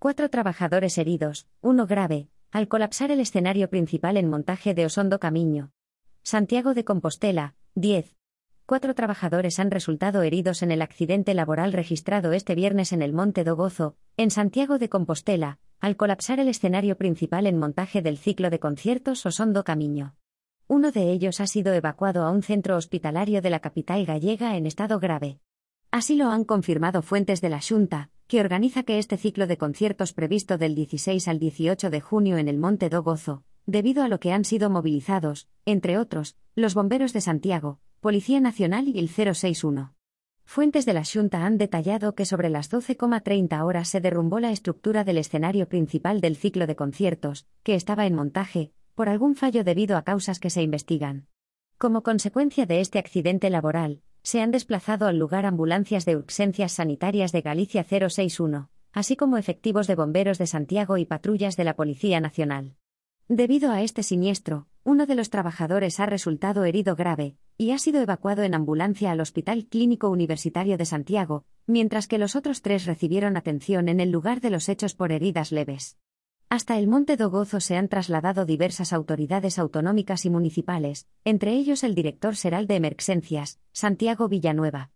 Cuatro trabajadores heridos, uno grave, al colapsar el escenario principal en montaje de Osondo Camiño. Santiago de Compostela, 10. Cuatro trabajadores han resultado heridos en el accidente laboral registrado este viernes en el Monte do Gozo, en Santiago de Compostela, al colapsar el escenario principal en montaje del ciclo de conciertos Osondo Camiño. Uno de ellos ha sido evacuado a un centro hospitalario de la capital gallega en estado grave. Así lo han confirmado fuentes de la Junta, que organiza que este ciclo de conciertos previsto del 16 al 18 de junio en el Monte do Gozo, debido a lo que han sido movilizados, entre otros, los bomberos de Santiago, Policía Nacional y el 061. Fuentes de la Junta han detallado que sobre las 12,30 horas se derrumbó la estructura del escenario principal del ciclo de conciertos, que estaba en montaje, por algún fallo debido a causas que se investigan. Como consecuencia de este accidente laboral, se han desplazado al lugar ambulancias de urgencias sanitarias de Galicia 061, así como efectivos de bomberos de Santiago y patrullas de la Policía Nacional. Debido a este siniestro, uno de los trabajadores ha resultado herido grave, y ha sido evacuado en ambulancia al Hospital Clínico Universitario de Santiago, mientras que los otros tres recibieron atención en el lugar de los hechos por heridas leves. Hasta el Monte do Gozo se han trasladado diversas autoridades autonómicas y municipales, entre ellos el director seral de Emergencias, Santiago Villanueva.